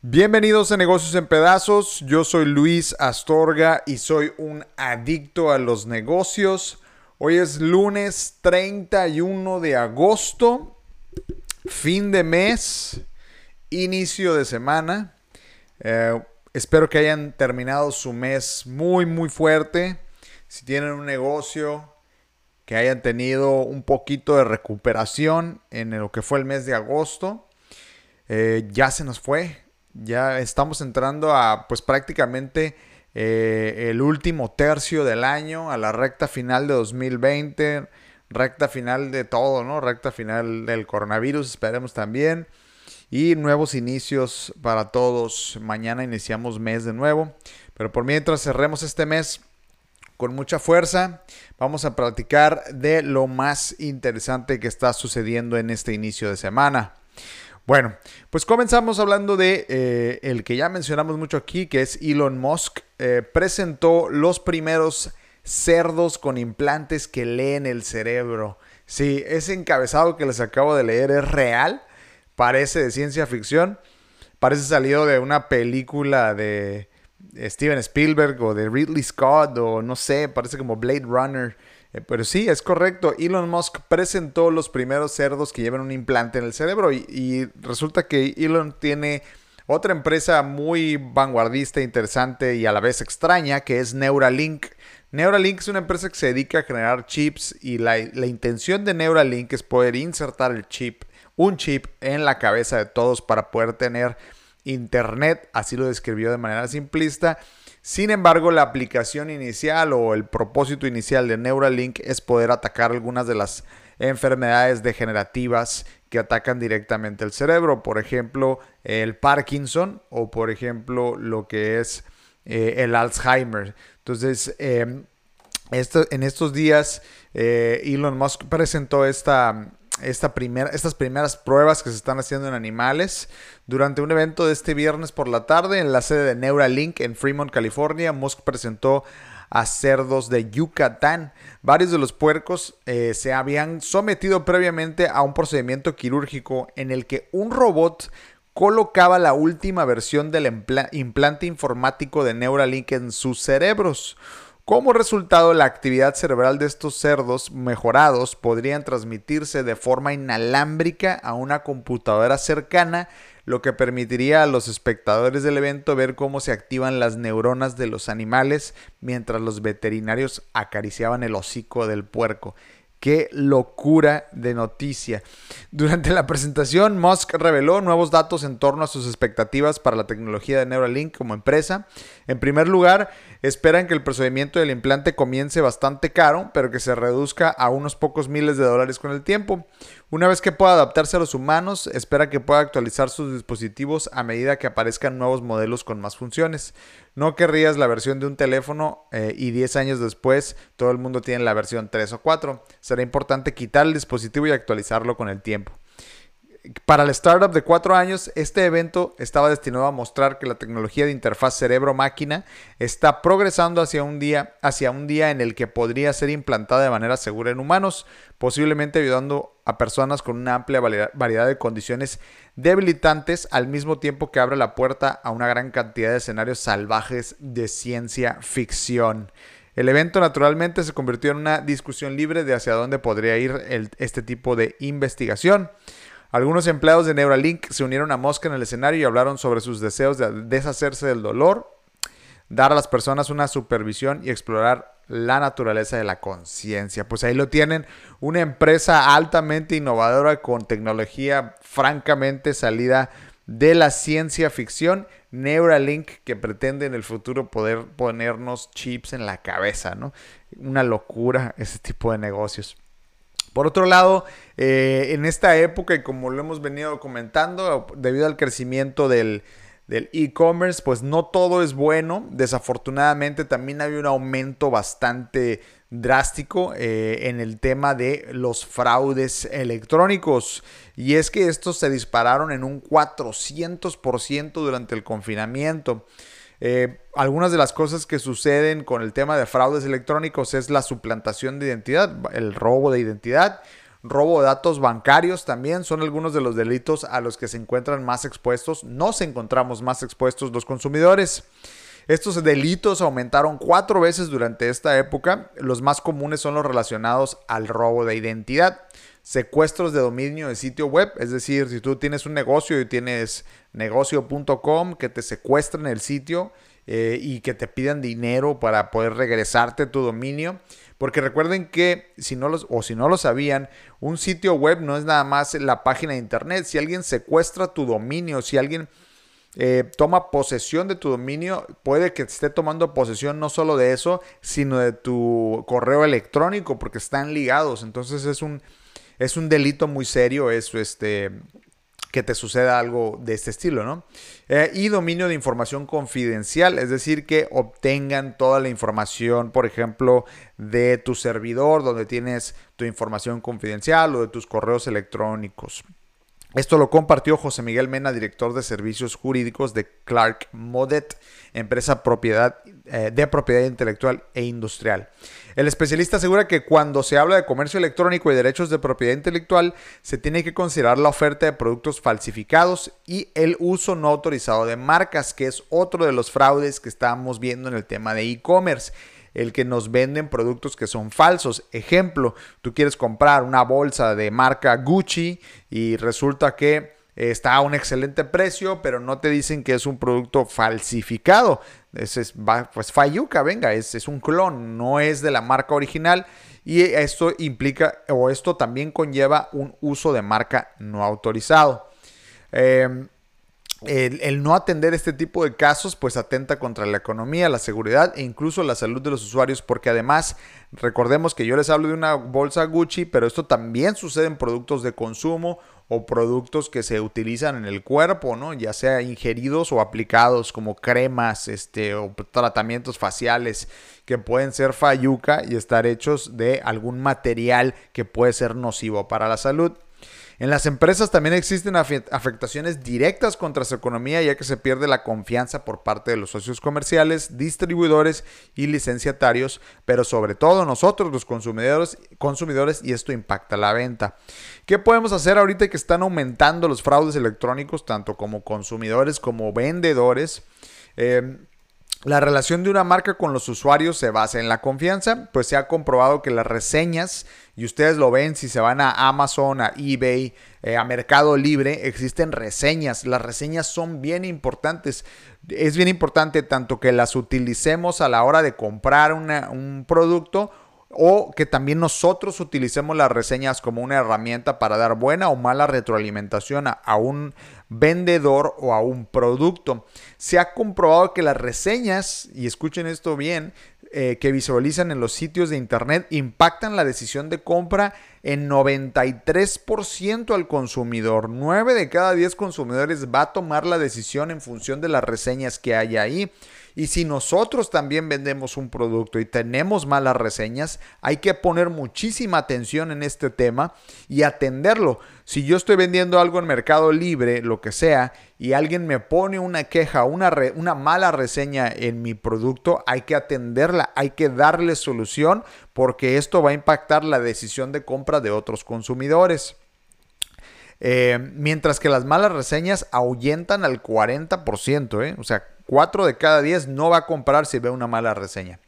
Bienvenidos a Negocios en Pedazos, yo soy Luis Astorga y soy un adicto a los negocios. Hoy es lunes 31 de agosto, fin de mes, inicio de semana. Eh, espero que hayan terminado su mes muy, muy fuerte. Si tienen un negocio, que hayan tenido un poquito de recuperación en lo que fue el mes de agosto. Eh, ya se nos fue. Ya estamos entrando a pues prácticamente eh, el último tercio del año, a la recta final de 2020, recta final de todo, ¿no? Recta final del coronavirus, esperemos también. Y nuevos inicios para todos. Mañana iniciamos mes de nuevo. Pero por mientras cerremos este mes con mucha fuerza, vamos a platicar de lo más interesante que está sucediendo en este inicio de semana. Bueno, pues comenzamos hablando de eh, el que ya mencionamos mucho aquí, que es Elon Musk. Eh, presentó los primeros cerdos con implantes que leen el cerebro. Sí, ese encabezado que les acabo de leer es real, parece de ciencia ficción, parece salido de una película de Steven Spielberg o de Ridley Scott o no sé, parece como Blade Runner. Eh, pero sí, es correcto. Elon Musk presentó los primeros cerdos que llevan un implante en el cerebro y, resulta que Elon tiene otra empresa muy vanguardista, interesante y a la vez extraña, que es Neuralink. Neuralink es una empresa que se dedica a generar chips y la, la, intención de Neuralink es poder insertar el chip, un chip en la cabeza de todos para poder tener internet, así lo describió de manera simplista, sin embargo, la aplicación inicial o el propósito inicial de Neuralink es poder atacar algunas de las enfermedades degenerativas que atacan directamente el cerebro, por ejemplo, el Parkinson o por ejemplo lo que es eh, el Alzheimer. Entonces, em, en estos días, eh, Elon Musk presentó esta, esta estas primeras pruebas que se están haciendo en animales. Durante un evento de este viernes por la tarde en la sede de Neuralink en Fremont, California, Musk presentó a cerdos de Yucatán. Varios de los puercos eh, se habían sometido previamente a un procedimiento quirúrgico en el que un robot colocaba la última versión del implante informático de Neuralink en sus cerebros. Como resultado, la actividad cerebral de estos cerdos mejorados podrían transmitirse de forma inalámbrica a una computadora cercana, lo que permitiría a los espectadores del evento ver cómo se activan las neuronas de los animales mientras los veterinarios acariciaban el hocico del puerco. Qué locura de noticia. Durante la presentación, Musk reveló nuevos datos en torno a sus expectativas para la tecnología de Neuralink como empresa. En primer lugar, esperan que el procedimiento del implante comience bastante caro, pero que se reduzca a unos pocos miles de dólares con el tiempo. Una vez que pueda adaptarse a los humanos, espera que pueda actualizar sus dispositivos a medida que aparezcan nuevos modelos con más funciones. No querrías la versión de un teléfono eh, y 10 años después todo el mundo tiene la versión 3 o 4. Será importante quitar el dispositivo y actualizarlo con el tiempo. Para el startup de cuatro años, este evento estaba destinado a mostrar que la tecnología de interfaz cerebro-máquina está progresando hacia un, día, hacia un día en el que podría ser implantada de manera segura en humanos, posiblemente ayudando a personas con una amplia variedad de condiciones debilitantes, al mismo tiempo que abre la puerta a una gran cantidad de escenarios salvajes de ciencia ficción. El evento naturalmente se convirtió en una discusión libre de hacia dónde podría ir este tipo de investigación. Algunos empleados de Neuralink se unieron a Mosca en el escenario y hablaron sobre sus deseos de deshacerse del dolor, dar a las personas una supervisión y explorar la naturaleza de la conciencia. Pues ahí lo tienen, una empresa altamente innovadora con tecnología francamente salida de la ciencia ficción, Neuralink, que pretende en el futuro poder ponernos chips en la cabeza, ¿no? Una locura ese tipo de negocios. Por otro lado, eh, en esta época, y como lo hemos venido comentando, debido al crecimiento del e-commerce, pues no todo es bueno. Desafortunadamente también hay un aumento bastante drástico eh, en el tema de los fraudes electrónicos. Y es que estos se dispararon en un 400% durante el confinamiento. Eh, algunas de las cosas que suceden con el tema de fraudes electrónicos es la suplantación de identidad, el robo de identidad, robo de datos bancarios también son algunos de los delitos a los que se encuentran más expuestos, nos encontramos más expuestos los consumidores. Estos delitos aumentaron cuatro veces durante esta época. Los más comunes son los relacionados al robo de identidad, secuestros de dominio de sitio web, es decir, si tú tienes un negocio y tienes negocio.com que te secuestran el sitio eh, y que te pidan dinero para poder regresarte tu dominio. Porque recuerden que si no los, o si no lo sabían, un sitio web no es nada más la página de internet. Si alguien secuestra tu dominio, si alguien eh, toma posesión de tu dominio, puede que esté tomando posesión no solo de eso, sino de tu correo electrónico, porque están ligados. Entonces es un, es un delito muy serio eso, este, que te suceda algo de este estilo, ¿no? Eh, y dominio de información confidencial, es decir, que obtengan toda la información, por ejemplo, de tu servidor, donde tienes tu información confidencial o de tus correos electrónicos. Esto lo compartió José Miguel Mena, director de servicios jurídicos de Clark Modet, empresa propiedad, eh, de propiedad intelectual e industrial. El especialista asegura que cuando se habla de comercio electrónico y derechos de propiedad intelectual, se tiene que considerar la oferta de productos falsificados y el uso no autorizado de marcas, que es otro de los fraudes que estamos viendo en el tema de e-commerce el que nos venden productos que son falsos. Ejemplo, tú quieres comprar una bolsa de marca Gucci y resulta que está a un excelente precio, pero no te dicen que es un producto falsificado. Es, pues Fayuca, venga, es, es, un clon, no es de la marca original. Y esto implica, o esto también conlleva un uso de marca no autorizado. Eh, el, no atender este tipo de casos pues atenta contra la economía, la seguridad e incluso la salud de los usuarios porque además recordemos que yo les hablo de una bolsa Gucci pero esto también sucede en productos de consumo o productos que se utilizan en el cuerpo, ¿no? Ya sea ingeridos o aplicados como cremas, este, o tratamientos faciales que pueden ser fayuca y estar hechos de algún material que puede ser nocivo para la salud. En las empresas también existen afectaciones directas contra su economía ya que se pierde la confianza por parte de los socios comerciales, distribuidores y licenciatarios, pero sobre todo nosotros los consumidores, consumidores y esto impacta la venta. ¿Qué podemos hacer ahorita que están aumentando los fraudes electrónicos tanto como consumidores como vendedores? Eh, la relación de una marca con los usuarios se basa en la confianza, pues se ha comprobado que las reseñas, y ustedes lo ven si se van a Amazon, a eBay, eh, a Mercado Libre, existen reseñas. Las reseñas son bien importantes. Es bien importante tanto que las utilicemos a la hora de comprar un producto o que también nosotros utilicemos las reseñas como una herramienta para dar buena o mala retroalimentación a, un vendedor o a un producto. Se ha comprobado que las reseñas, y escuchen esto bien, eh, que visualizan en los sitios de internet impactan la decisión de compra en 93% al consumidor. 9 de cada 10 consumidores va a tomar la decisión en función de las reseñas que hay ahí. Y si nosotros también vendemos un producto y tenemos malas reseñas, hay que poner muchísima atención en este tema y atenderlo. Si yo estoy vendiendo algo en Mercado Libre, lo que sea, y alguien me pone una queja, una, una mala reseña en mi producto, hay que atenderla, hay que darle solución porque esto va a impactar la decisión de compra de otros consumidores. Eh, mientras que las malas reseñas ahuyentan al 40%, ¿eh? o sea, 4 de cada 10 no va a comprar si ve una mala reseña.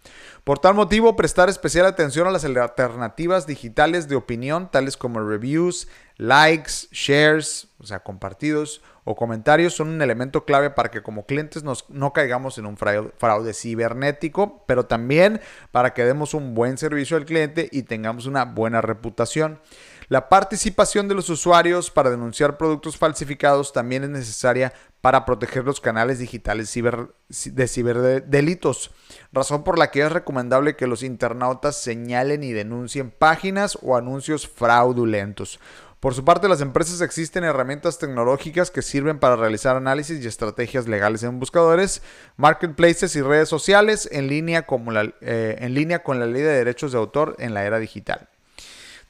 Por tal motivo, prestar especial atención a las alternativas digitales de opinión, tales como reviews, likes, shares, o sea, compartidos o comentarios, son un elemento clave para que como clientes nos, no caigamos en un fraude cibernético, pero también para que demos un buen servicio al cliente y tengamos una buena reputación. La participación de los usuarios para denunciar productos falsificados también es necesaria para proteger los canales digitales de ciberdelitos, razón por la que es recomendable que los internautas señalen y denuncien páginas o anuncios fraudulentos. Por su parte, las empresas existen herramientas tecnológicas que sirven para realizar análisis y estrategias legales en buscadores, marketplaces y redes sociales en línea, como eh, en línea con la ley de derechos de autor en la era digital.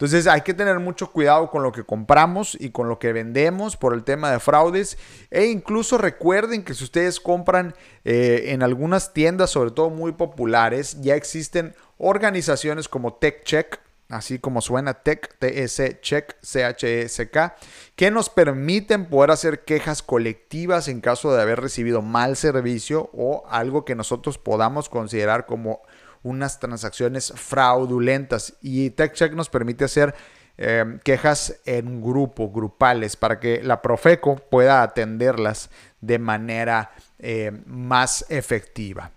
Entonces hay que tener mucho cuidado con lo que compramos y con lo que vendemos por el tema de fraudes. E incluso recuerden que si ustedes compran eh, en algunas tiendas, sobre todo muy populares, ya existen organizaciones como TechCheck, así como suena Tech, TS Check, CHSK, que nos permiten poder hacer quejas colectivas en caso de haber recibido mal servicio o algo que nosotros podamos considerar como unas transacciones fraudulentas. Y TechCheck nos permite hacer eh, quejas en grupo, grupales, para que la Profeco pueda atenderlas de manera eh, más efectiva.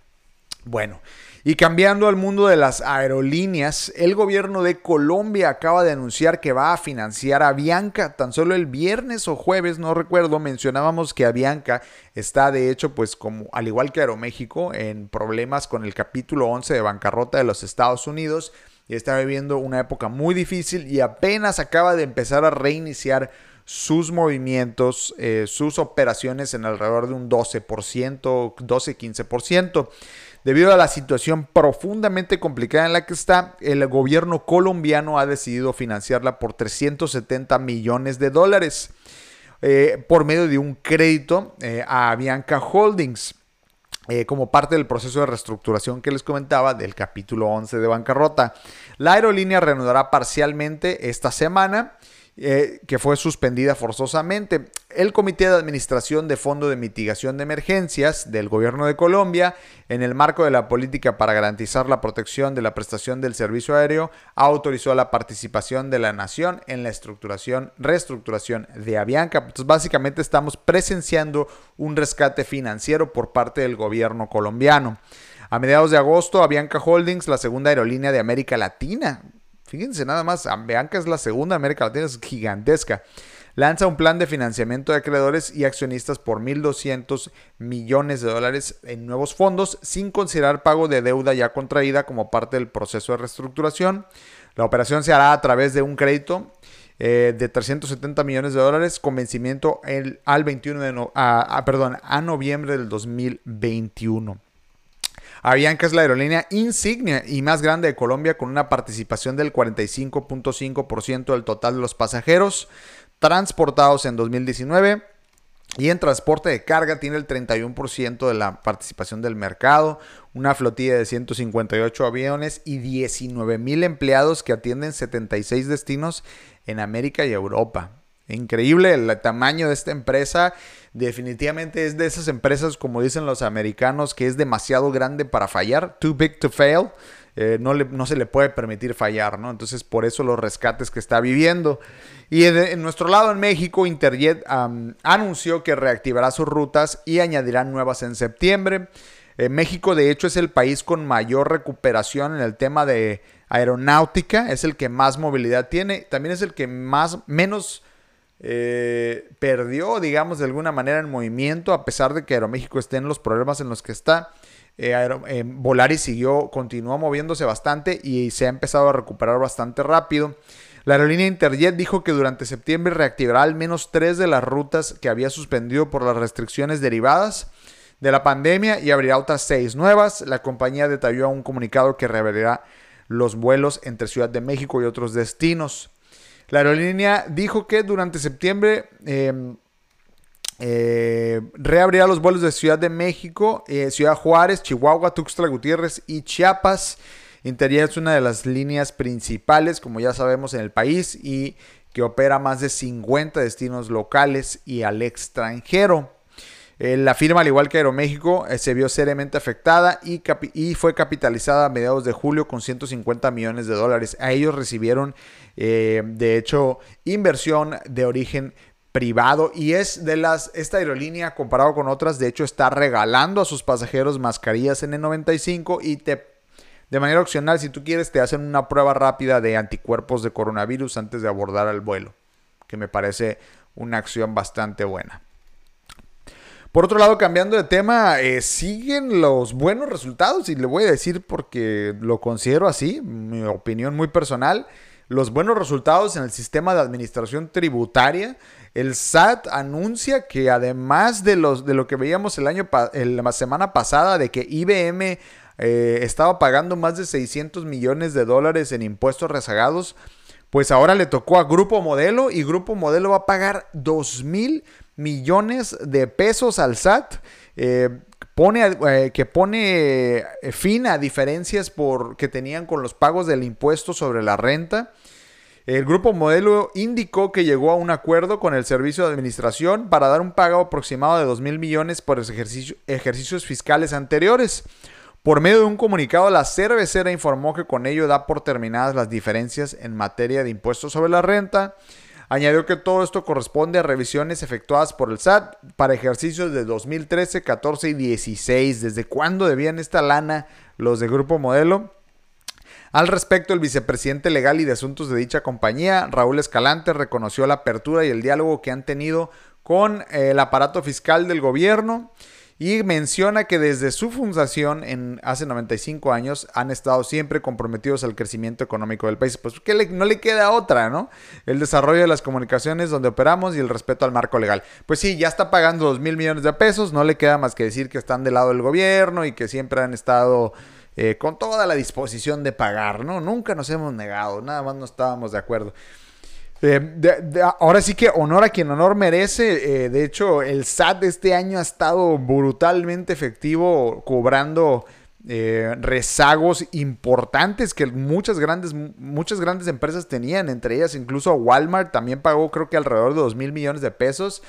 Bueno, y cambiando al mundo de las aerolíneas, el gobierno de Colombia acaba de anunciar que va a financiar a Bianca. Tan solo el viernes o jueves, no recuerdo, mencionábamos que Avianca está de hecho, pues como al igual que Aeroméxico, en problemas con el capítulo 11 de bancarrota de los Estados Unidos y está viviendo una época muy difícil y apenas acaba de empezar a reiniciar sus movimientos, eh, sus operaciones en alrededor de un 12%, 12-15%. Debido a la situación profundamente complicada en la que está, el gobierno colombiano ha decidido financiarla por 370 millones de dólares eh, por medio de un crédito eh, a Bianca Holdings. Eh, como parte del proceso de reestructuración que les comentaba del capítulo 11 de bancarrota. La aerolínea reanudará parcialmente esta semana eh, que fue suspendida forzosamente. El Comité de Administración de Fondo de Mitigación de Emergencias del Gobierno de Colombia, en el marco de la política para garantizar la protección de la prestación del servicio aéreo, autorizó la participación de la nación en la estructuración, reestructuración de Avianca. Entonces, básicamente estamos presenciando un rescate financiero por parte del gobierno colombiano. A mediados de agosto, Avianca Holdings, la segunda aerolínea de América Latina, Fíjense nada más, Ambeanca es la segunda América Latina, es gigantesca. Lanza un plan de financiamiento de acreedores y accionistas por 1.200 millones de dólares en nuevos fondos, sin considerar pago de deuda ya contraída como parte del proceso de reestructuración. La operación se hará a través de un crédito eh, de 370 millones de dólares con vencimiento el, al 21 de perdón, a noviembre del 2021. Avianca es la aerolínea insignia y más grande de Colombia con una participación del 45.5% del total de los pasajeros transportados en 2019. Y en transporte de carga tiene el 31% de la participación del mercado, una flotilla de 158 aviones y 19 mil empleados que atienden 76 destinos en América y Europa. Increíble el tamaño de esta empresa. Definitivamente es de esas empresas, como dicen los americanos, que es demasiado grande para fallar. Too big to fail. Eh, no, no, se le puede permitir fallar, ¿no? Entonces, por eso los rescates que está viviendo. Y en, nuestro lado, en México, Interjet anunció que reactivará sus rutas y añadirá nuevas en septiembre. Eh, México, de hecho, es el país con mayor recuperación en el tema de aeronáutica, es el que más movilidad tiene, también es el que más, menos eh, perdió, digamos, de alguna manera en movimiento, a pesar de que Aeroméxico esté en los problemas en los que está. Eh, eh, Volaris siguió, continuó moviéndose bastante y se ha empezado a recuperar bastante rápido. La aerolínea Interjet dijo que durante septiembre reactivará al menos tres de las rutas que había suspendido por las restricciones derivadas de la pandemia y abrirá otras seis nuevas. La compañía detalló un comunicado que revelará los vuelos entre Ciudad de México y otros destinos. La aerolínea dijo que durante septiembre em, eh, reabrirá los vuelos de Ciudad de México, eh, Ciudad Juárez, Chihuahua, Tuxtla Gutiérrez y Chiapas. Interior es una de las líneas principales, como ya sabemos, en el país y que opera más de 50 destinos locales y al extranjero. Eh, la firma, al igual que Aeroméxico, se vio seriamente afectada y, y, fue capitalizada a mediados de julio con 150 millones de dólares. A ellos recibieron, eh, de hecho, inversión de origen privado y es de las esta aerolínea comparado con otras de hecho está regalando a sus pasajeros mascarillas N95 y te de manera opcional si tú quieres te hacen una prueba rápida de anticuerpos de coronavirus antes de abordar el vuelo que me parece una acción bastante buena. Por otro lado, cambiando de tema, eh, siguen los buenos resultados y le voy a decir porque lo considero así, mi opinión muy personal, los buenos resultados en el sistema de administración tributaria. El SAT anuncia que además de, de lo que veíamos el año la semana pasada de que IBM eh, estaba pagando más de 600 millones de dólares en impuestos rezagados, pues ahora le tocó a Grupo Modelo y Grupo Modelo va a pagar 2 mil millones de pesos al SAT. Eh, pone, eh, que pone eh, fin a diferencias por, que tenían con los pagos del impuesto sobre la renta. El grupo modelo indicó que llegó a un acuerdo con el Servicio de Administración para dar un pago aproximado de 2 mil millones por los ejercicios fiscales anteriores. Por medio de un comunicado, la cervecera informó que con ello da por terminadas las diferencias en materia de impuestos sobre la renta. Añadió que todo esto corresponde a revisiones efectuadas por el SAT para ejercicios de 2013, 14 y 16. ¿Desde cuándo debían esta lana los de Grupo Modelo? Al respecto, el vicepresidente legal y de asuntos de dicha compañía, Raúl Escalante, reconoció la apertura y el diálogo que han tenido con el aparato fiscal del gobierno y menciona que desde su fundación en hace 95 años han estado siempre comprometidos al crecimiento económico del país. Pues que no le queda otra, ¿no? El desarrollo de las comunicaciones donde operamos y el respeto al marco legal. Pues sí, ya está pagando 2 mil millones de pesos, no le queda más que decir que están del lado del gobierno y que siempre han estado eh, con toda la disposición de pagar, ¿no? Nunca nos hemos negado, nada más no estábamos de acuerdo. Eh, ahora sí que honor a quien honor merece. Eh, de hecho, el SAT de este año ha estado brutalmente efectivo cobrando eh, rezagos importantes que muchas grandes, muchas grandes empresas tenían. Entre ellas incluso Walmart también pagó creo que alrededor de 2 mil millones de pesos.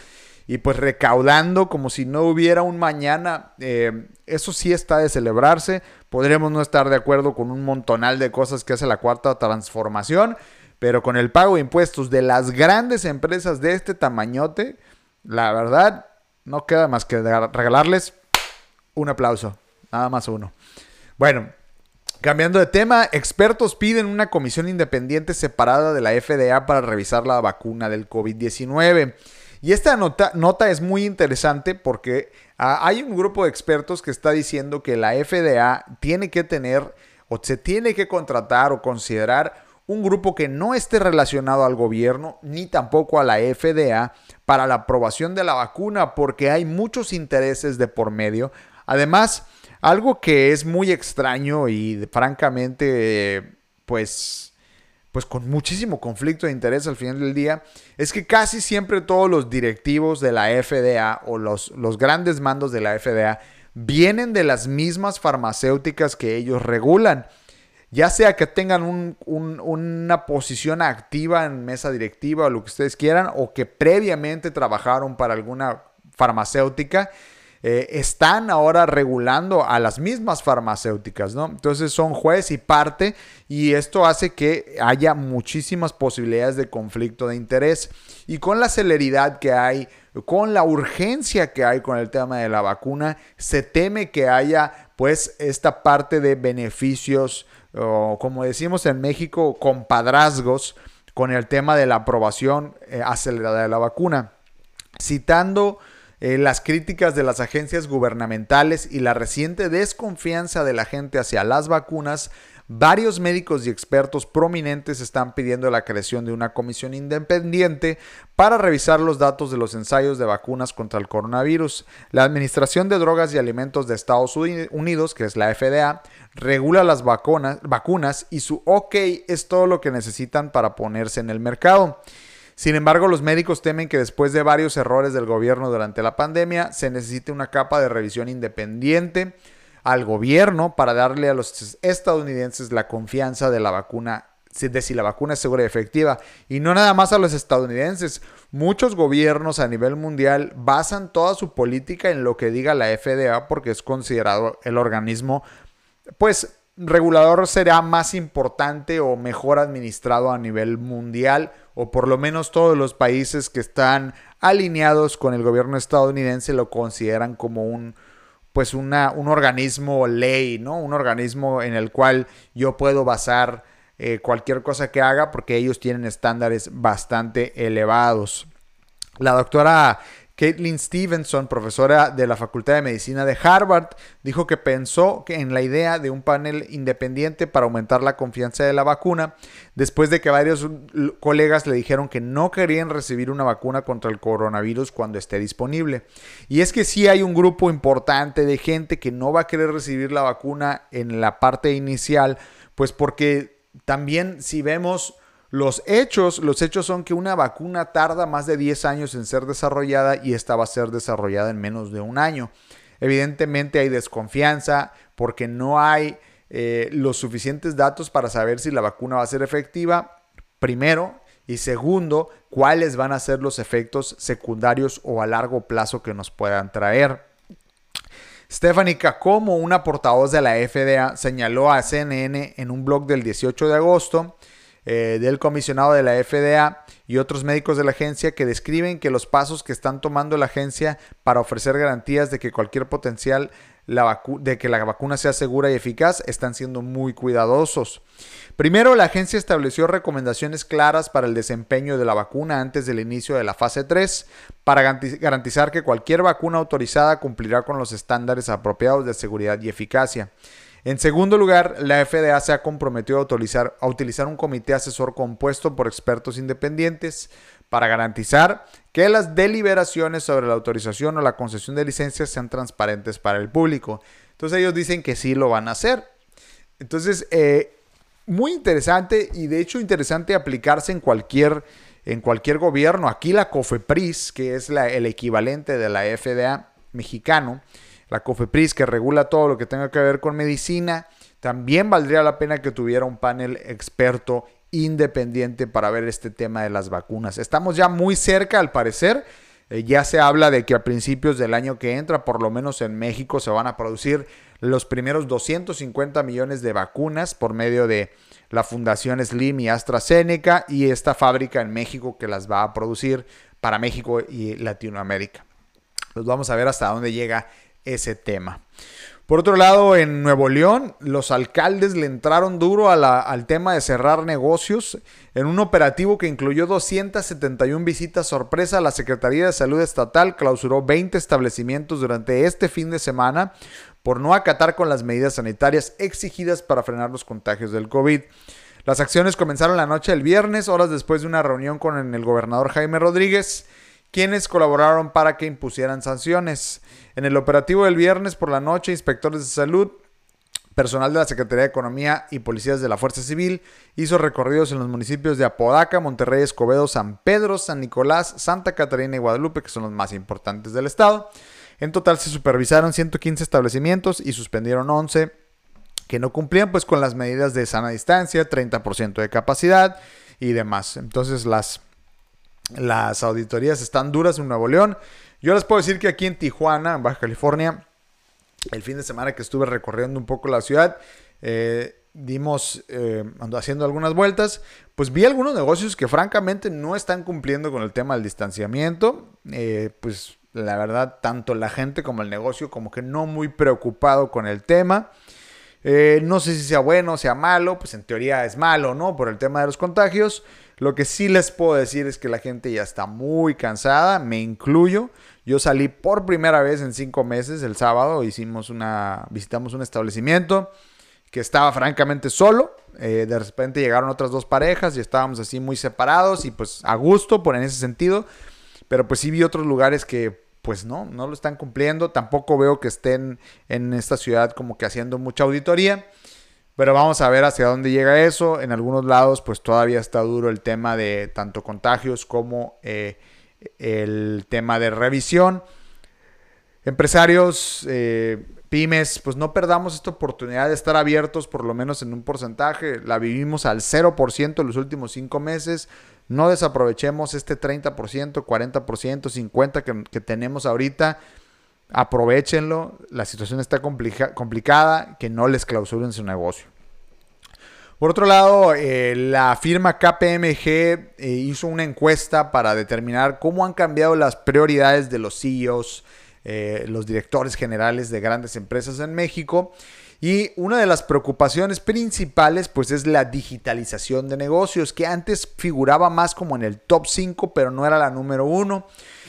Y pues recaudando como si no hubiera un mañana. eso sí está de celebrarse. Podremos no estar de acuerdo con un montonal de cosas que hace la cuarta transformación. Pero con el pago de impuestos de las grandes empresas de este tamañote, la verdad, no queda más que regalarles un aplauso. Nada más uno. Bueno, cambiando de tema, expertos piden una comisión independiente separada de la FDA para revisar la vacuna del COVID-19. Y esta nota, nota, es muy interesante porque ah, hay un grupo de expertos que está diciendo que la FDA tiene que tener o se tiene que contratar o considerar un grupo que no esté relacionado al gobierno ni tampoco a la FDA para la aprobación de la vacuna porque hay muchos intereses de por medio. Además, algo que es muy extraño y francamente pues pues con muchísimo conflicto de interés al final del día, es que casi siempre todos los directivos de la FDA o los, los grandes mandos de la FDA vienen de las mismas farmacéuticas que ellos regulan ya sea que tengan una posición activa en mesa directiva o lo que ustedes quieran, o que previamente trabajaron para alguna farmacéutica, eh, están ahora regulando a las mismas farmacéuticas, ¿no? Entonces son juez y parte y esto hace que haya muchísimas posibilidades de conflicto de interés. Y con la celeridad que hay, con la urgencia que hay con el tema de la vacuna, se teme que haya pues esta parte de beneficios o como decimos en México, compadrazgos con el tema de la aprobación eh, acelerada de la vacuna. Citando eh, las críticas de las agencias gubernamentales y la reciente desconfianza de la gente hacia las vacunas, Varios médicos y expertos prominentes están pidiendo la creación de una comisión independiente para revisar los datos de los ensayos de vacunas contra el coronavirus. La Administración de Drogas y Alimentos de Estados Unidos, que es la FDA, regula las vacunas, y su OK es todo lo que necesitan para ponerse en el mercado. Sin embargo, los médicos temen que después de varios errores del gobierno durante la pandemia, se necesite una capa de revisión independiente al gobierno para darle a los estadounidenses la confianza de la vacuna de si la vacuna es segura y efectiva. Y no nada más a los estadounidenses. Muchos gobiernos a nivel mundial basan toda su política en lo que diga la FDA porque es considerado el organismo, pues, regulador será más importante o mejor administrado a nivel mundial o por lo menos todos los países que están alineados con el gobierno estadounidense lo consideran como un, pues una, un organismo ley, ¿no? Un organismo en el cual yo puedo basar eh, cualquier cosa que haga porque ellos tienen estándares bastante elevados. La doctora Caitlin Stevenson, profesora de la Facultad de Medicina de Harvard, dijo que pensó en la idea de un panel independiente para aumentar la confianza de la vacuna, después de que varios colegas le dijeron que no querían recibir una vacuna contra el coronavirus cuando esté disponible. Y es que sí hay un grupo importante de gente que no va a querer recibir la vacuna en la parte inicial, pues porque también si vemos Los hechos, los hechos son que una vacuna tarda más de 10 años en ser desarrollada y esta va a ser desarrollada en menos de un año. Evidentemente hay desconfianza porque no hay eh, los suficientes datos para saber si la vacuna va a ser efectiva, primero, y segundo, cuáles van a ser los efectos secundarios o a largo plazo que nos puedan traer. Stephanie Cacomo, una portavoz de la FDA, señaló a CNN en un blog del 18 de agosto eh, del comisionado de la FDA y otros médicos de la agencia que describen que los pasos que están tomando la agencia para ofrecer garantías de que cualquier potencial de que la vacuna sea segura y eficaz están siendo muy cuidadosos. Primero, la agencia estableció recomendaciones claras para el desempeño de la vacuna antes del inicio de la fase 3 para garantizar que cualquier vacuna autorizada cumplirá con los estándares apropiados de seguridad y eficacia. En segundo lugar, la FDA se ha comprometido a utilizar, a utilizar un comité asesor compuesto por expertos independientes para garantizar que las deliberaciones sobre la autorización o la concesión de licencias sean transparentes para el público. Entonces ellos dicen que sí lo van a hacer. Entonces, eh, muy interesante y de hecho interesante aplicarse en cualquier, en cualquier gobierno. Aquí la COFEPRIS, que es el equivalente de la FDA mexicano, la COFEPRIS que regula todo lo que tenga que ver con medicina, también valdría la pena que tuviera un panel experto independiente para ver este tema de las vacunas. Estamos ya muy cerca, al parecer. Eh, ya se habla de que a principios del año que entra, por lo menos en México, se van a producir los primeros 250 millones de vacunas por medio de la Fundación Slim y AstraZeneca y esta fábrica en México que las va a producir para México y Latinoamérica. Pues vamos a ver hasta dónde llega ese tema. Por otro lado, en Nuevo León, los alcaldes le entraron duro al tema de cerrar negocios en un operativo que incluyó 271 visitas sorpresa. La Secretaría de Salud Estatal clausuró 20 establecimientos durante este fin de semana por no acatar con las medidas sanitarias exigidas para frenar los contagios del COVID. Las acciones comenzaron la noche del viernes, horas después de una reunión con el gobernador Jaime Rodríguez quienes colaboraron para que impusieran sanciones. En el operativo del viernes por la noche, inspectores de salud, personal de la Secretaría de Economía y policías de la Fuerza Civil hizo recorridos en los municipios de Apodaca, Monterrey, Escobedo, San Pedro, San Nicolás, Santa Catarina y Guadalupe, que son los más importantes del estado. En total se supervisaron 115 establecimientos y suspendieron 11 que no cumplían pues con las medidas de sana distancia, 30% de capacidad y demás. Entonces las las auditorías están duras en Nuevo León. Yo les puedo decir que aquí en Tijuana, en Baja California, el fin de semana que estuve recorriendo un poco la ciudad, eh, dimos, eh, haciendo algunas vueltas, pues vi algunos negocios que francamente no están cumpliendo con el tema del distanciamiento. Eh, pues la verdad, tanto la gente como el negocio como que no muy preocupado con el tema. no sé si sea bueno o sea malo, pues en teoría es malo, ¿no? Por el tema de los contagios. Lo que sí les puedo decir es que la gente ya está muy cansada, me incluyo. Yo salí por primera vez en cinco meses el sábado, hicimos una, visitamos un establecimiento que estaba francamente solo. Eh, de repente llegaron otras dos parejas y estábamos así muy separados y pues a gusto por en ese sentido. Pero pues sí vi otros lugares que pues no, no lo están cumpliendo. Tampoco veo que estén en esta ciudad como que haciendo mucha auditoría. Pero vamos a ver hacia dónde llega eso. En algunos lados, pues todavía está duro el tema de tanto contagios como eh, el tema de revisión. Empresarios, eh, pymes, pues no perdamos esta oportunidad de estar abiertos por lo menos en un porcentaje. La vivimos al 0% en los últimos cinco meses. No desaprovechemos este 30%, 40%, 50% que, que tenemos ahorita aprovechenlo, la situación está complicada, que no les clausuren su negocio. Por otro lado, eh, la firma KPMG eh, hizo una encuesta para determinar cómo han cambiado las prioridades de los CEOs, eh, los directores generales de grandes empresas en México. Y una de las preocupaciones principales pues es la digitalización de negocios, que antes figuraba más como en el top 5, pero no era la número uno.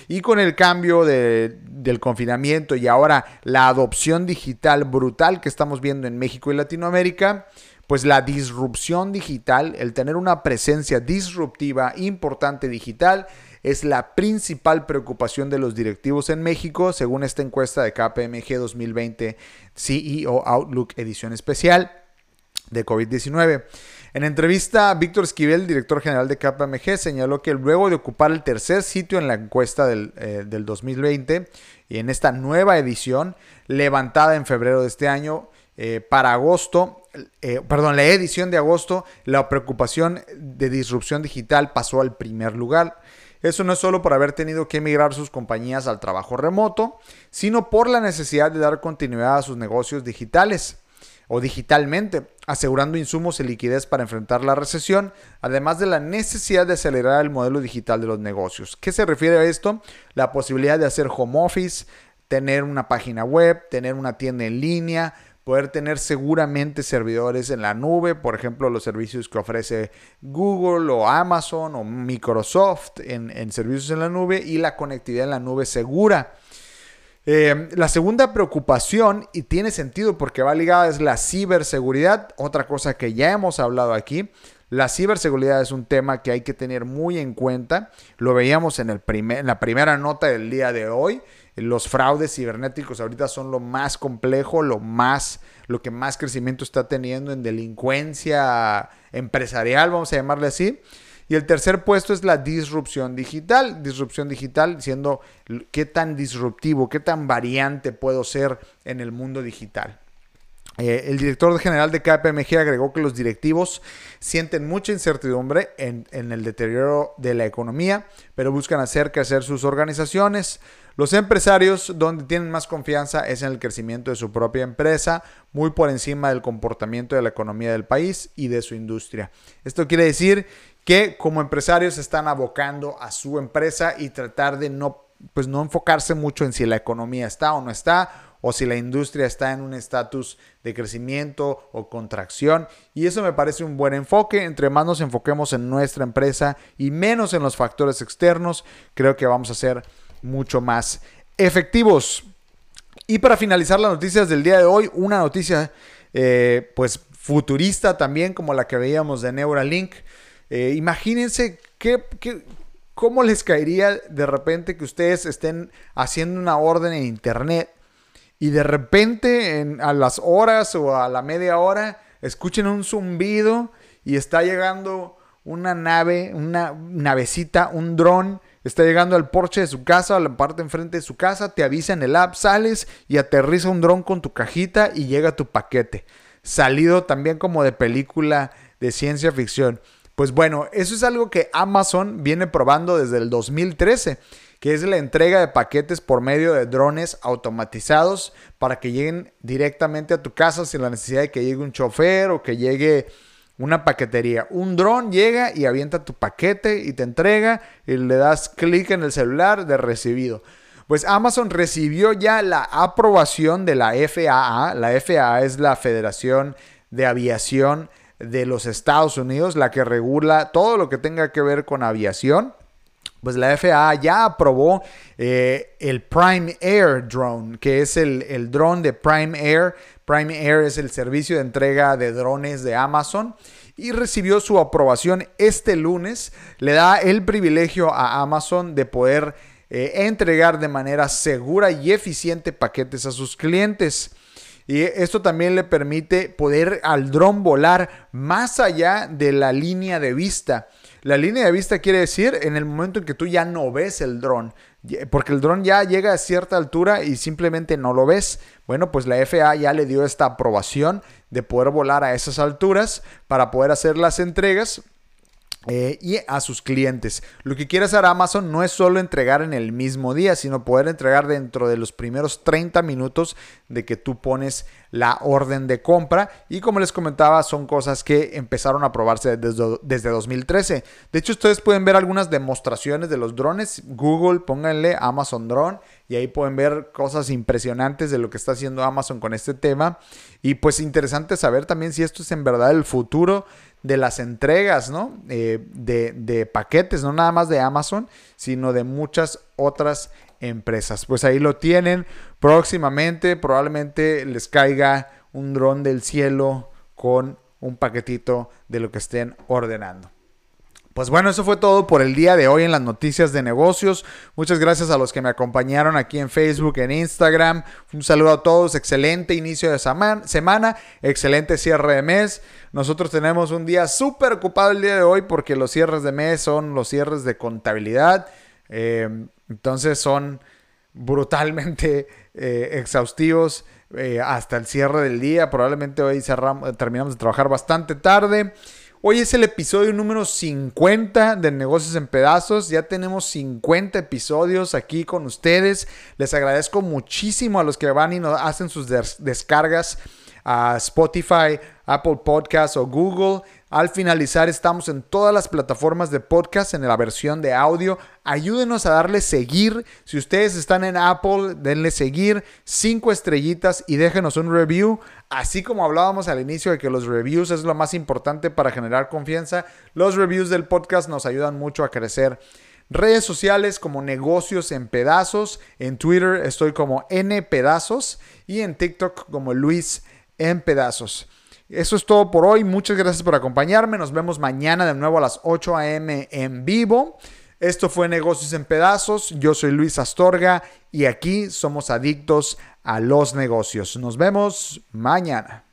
Y con el cambio del confinamiento y ahora la adopción digital brutal que estamos viendo en México y Latinoamérica, pues la disrupción digital, el tener una presencia disruptiva importante digital, es la principal preocupación de los directivos en México, según esta encuesta de KPMG 2020 CEO Outlook edición especial de COVID-19. En entrevista, Víctor Esquivel, director general de KPMG, señaló que luego de ocupar el tercer sitio en la encuesta del, eh, del 2020 y en esta nueva edición, levantada en febrero de este año, eh, para agosto, eh, perdón, la edición de agosto, la preocupación de disrupción digital pasó al primer lugar. Eso no es solo por haber tenido que emigrar sus compañías al trabajo remoto, sino por la necesidad de dar continuidad a sus negocios digitales o digitalmente, asegurando insumos y liquidez para enfrentar la recesión, además de la necesidad de acelerar el modelo digital de los negocios. ¿Qué se refiere a esto? La posibilidad de hacer home office, tener una página web, tener una tienda en línea, poder tener seguramente servidores en la nube, por ejemplo, los servicios que ofrece Google o Amazon o Microsoft en, en servicios en la nube y la conectividad en la nube segura. Eh, la segunda preocupación, y tiene sentido porque va ligada, es la ciberseguridad, otra cosa que ya hemos hablado aquí. La ciberseguridad es un tema que hay que tener muy en cuenta. Lo veíamos en, el en la primera nota del día de hoy. Los fraudes cibernéticos ahorita son lo más complejo, lo más, lo que más crecimiento está teniendo en delincuencia empresarial, vamos a llamarle así. Y el tercer puesto es la disrupción digital. Disrupción digital siendo qué tan disruptivo, qué tan variante puedo ser en el mundo digital. Eh, el director general de KPMG agregó que los directivos sienten mucha incertidumbre en, en, el deterioro de la economía, pero buscan hacer crecer sus organizaciones. Los empresarios donde tienen más confianza es en el crecimiento de su propia empresa, muy por encima del comportamiento de la economía del país y de su industria. Esto quiere decir que como empresarios están abocando a su empresa y tratar de no, pues no enfocarse mucho en si la economía está o no está, o si la industria está en un estatus de crecimiento o contracción. Y eso me parece un buen enfoque. Entre más nos enfoquemos en nuestra empresa y menos en los factores externos, creo que vamos a ser mucho más efectivos. Y para finalizar las noticias del día de hoy, una noticia eh, pues futurista también como la que veíamos de Neuralink. Eh, imagínense qué, cómo les caería de repente que ustedes estén haciendo una orden en internet y de repente a las horas o a la media hora escuchen un zumbido y está llegando una nave, una navecita, un dron, está llegando al porche de su casa, a la parte enfrente de su casa, te avisa en el app, sales y aterriza un dron con tu cajita y llega tu paquete. Salido también como de película de ciencia ficción. Pues bueno, eso es algo que Amazon viene probando desde el 2013, que es la entrega de paquetes por medio de drones automatizados para que lleguen directamente a tu casa sin la necesidad de que llegue un chofer o que llegue una paquetería. Un dron llega y avienta tu paquete y te entrega y le das clic en el celular de recibido. Pues Amazon recibió ya la aprobación de la FAA. La FAA es la Federación de Aviación de los Estados Unidos, la que regula todo lo que tenga que ver con aviación. Pues la FAA ya aprobó eh, el Prime Air Drone, que es el, el drone de Prime Air. Prime Air es el servicio de entrega de drones de Amazon y recibió su aprobación este lunes. Le da el privilegio a Amazon de poder eh, entregar de manera segura y eficiente paquetes a sus clientes. Y esto también le permite poder al dron volar más allá de la línea de vista. La línea de vista quiere decir en el momento en que tú ya no ves el dron, porque el dron ya llega a cierta altura y simplemente no lo ves. Bueno, pues la FAA ya le dio esta aprobación de poder volar a esas alturas para poder hacer las entregas eh, y a sus clientes. Lo que quiere hacer Amazon no es solo entregar en el mismo día, sino poder entregar dentro de los primeros 30 minutos de que tú pones la orden de compra. Y como les comentaba, son cosas que empezaron a probarse desde, desde 2013. De hecho, ustedes pueden ver algunas demostraciones de los drones. Google, pónganle Amazon Drone y ahí pueden ver cosas impresionantes de lo que está haciendo Amazon con este tema. Y pues interesante saber también si esto es en verdad el futuro de las entregas, ¿no? Eh, de, de, paquetes, no nada más de Amazon, sino de muchas otras empresas. Pues ahí lo tienen. Próximamente probablemente les caiga un dron del cielo con un paquetito de lo que estén ordenando. Pues bueno, eso fue todo por el día de hoy en las noticias de negocios. Muchas gracias a los que me acompañaron aquí en Facebook, en Instagram. Un saludo a todos. Excelente inicio de semana, excelente cierre de mes. Nosotros tenemos un día súper ocupado el día de hoy porque los cierres de mes son los cierres de contabilidad. Eh, entonces son brutalmente eh, exhaustivos eh, hasta el cierre del día. Probablemente hoy cerramos, terminamos de trabajar bastante tarde. Hoy es el episodio número 50 de Negocios en Pedazos. Ya tenemos 50 episodios aquí con ustedes. Les agradezco muchísimo a los que van y nos hacen sus descargas a Spotify, Apple Podcasts o Google. Al finalizar estamos en todas las plataformas de podcast en la versión de audio. Ayúdenos a darle seguir. Si ustedes están en Apple, denle seguir, cinco estrellitas y déjenos un review. Así como hablábamos al inicio de que los reviews es lo más importante para generar confianza, los reviews del podcast nos ayudan mucho a crecer. Redes sociales como negocios en pedazos. En Twitter estoy como N pedazos y en TikTok como Luis en pedazos. Eso es todo por hoy. Muchas gracias por acompañarme. Nos vemos mañana de nuevo a las 8 a.m. en vivo. Esto fue Negocios en Pedazos. Yo soy Luis Astorga y aquí somos adictos a los negocios. Nos vemos mañana.